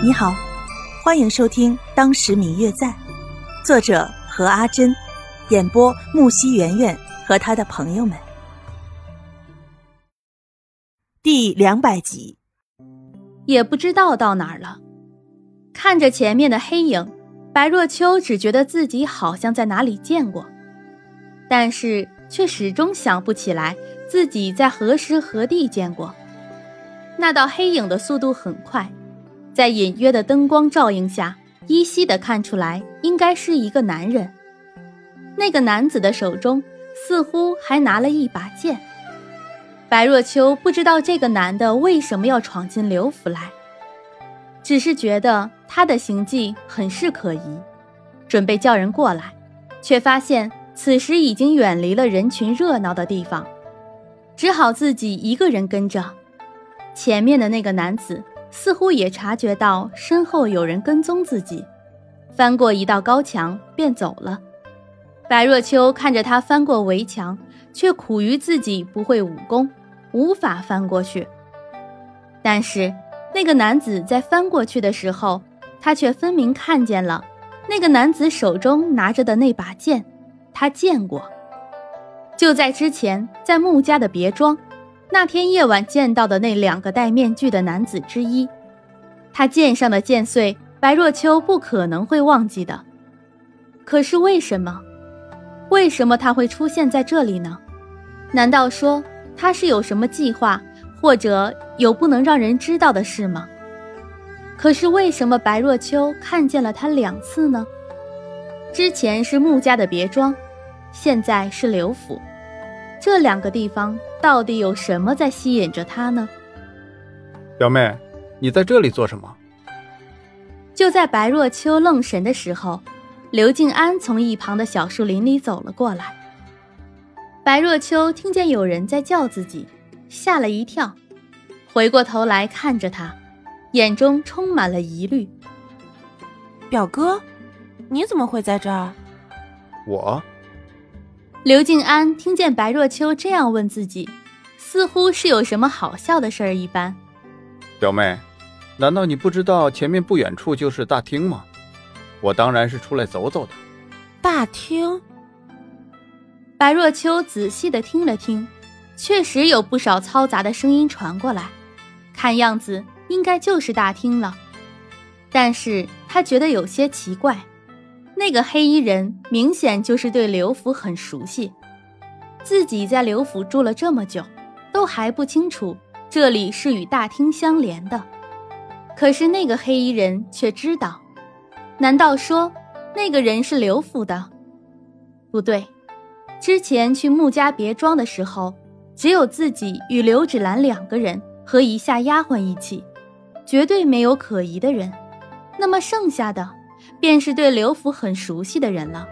你好，欢迎收听《当时明月在》，作者何阿珍，演播木西圆圆和他的朋友们。第两百集，也不知道到哪儿了。看着前面的黑影，白若秋只觉得自己好像在哪里见过，但是却始终想不起来自己在何时何地见过。那道黑影的速度很快。在隐约的灯光照映下，依稀的看出来，应该是一个男人。那个男子的手中似乎还拿了一把剑。白若秋不知道这个男的为什么要闯进刘府来，只是觉得他的行迹很是可疑，准备叫人过来，却发现此时已经远离了人群热闹的地方，只好自己一个人跟着。前面的那个男子。似乎也察觉到身后有人跟踪自己，翻过一道高墙便走了。白若秋看着他翻过围墙，却苦于自己不会武功，无法翻过去。但是那个男子在翻过去的时候，他却分明看见了那个男子手中拿着的那把剑，他见过，就在之前，在穆家的别庄。那天夜晚见到的那两个戴面具的男子之一，他剑上的剑穗，白若秋不可能会忘记的。可是为什么？为什么他会出现在这里呢？难道说他是有什么计划，或者有不能让人知道的事吗？可是为什么白若秋看见了他两次呢？之前是穆家的别庄，现在是刘府。这两个地方到底有什么在吸引着他呢？表妹，你在这里做什么？就在白若秋愣神的时候，刘静安从一旁的小树林里走了过来。白若秋听见有人在叫自己，吓了一跳，回过头来看着他，眼中充满了疑虑。表哥，你怎么会在这儿？我。刘静安听见白若秋这样问自己，似乎是有什么好笑的事儿一般。表妹，难道你不知道前面不远处就是大厅吗？我当然是出来走走的。大厅。白若秋仔细的听了听，确实有不少嘈杂的声音传过来，看样子应该就是大厅了。但是他觉得有些奇怪。那个黑衣人明显就是对刘府很熟悉，自己在刘府住了这么久，都还不清楚这里是与大厅相连的。可是那个黑衣人却知道，难道说那个人是刘府的？不对，之前去穆家别庄的时候，只有自己与刘芷兰两个人和一下丫鬟一起，绝对没有可疑的人。那么剩下的？便是对刘府很熟悉的人了。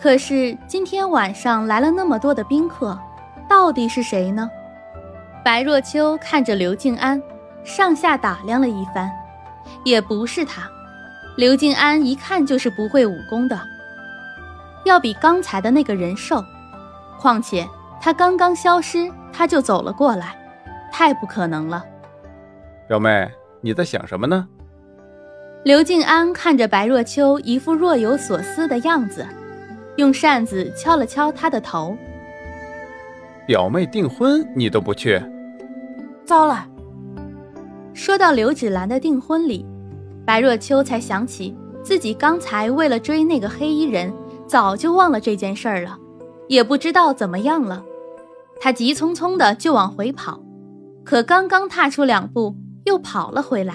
可是今天晚上来了那么多的宾客，到底是谁呢？白若秋看着刘静安，上下打量了一番，也不是他。刘静安一看就是不会武功的，要比刚才的那个人瘦。况且他刚刚消失，他就走了过来，太不可能了。表妹，你在想什么呢？刘静安看着白若秋一副若有所思的样子，用扇子敲了敲她的头。表妹订婚你都不去，糟了！说到刘芷兰的订婚礼，白若秋才想起自己刚才为了追那个黑衣人，早就忘了这件事儿了，也不知道怎么样了。他急匆匆的就往回跑，可刚刚踏出两步，又跑了回来。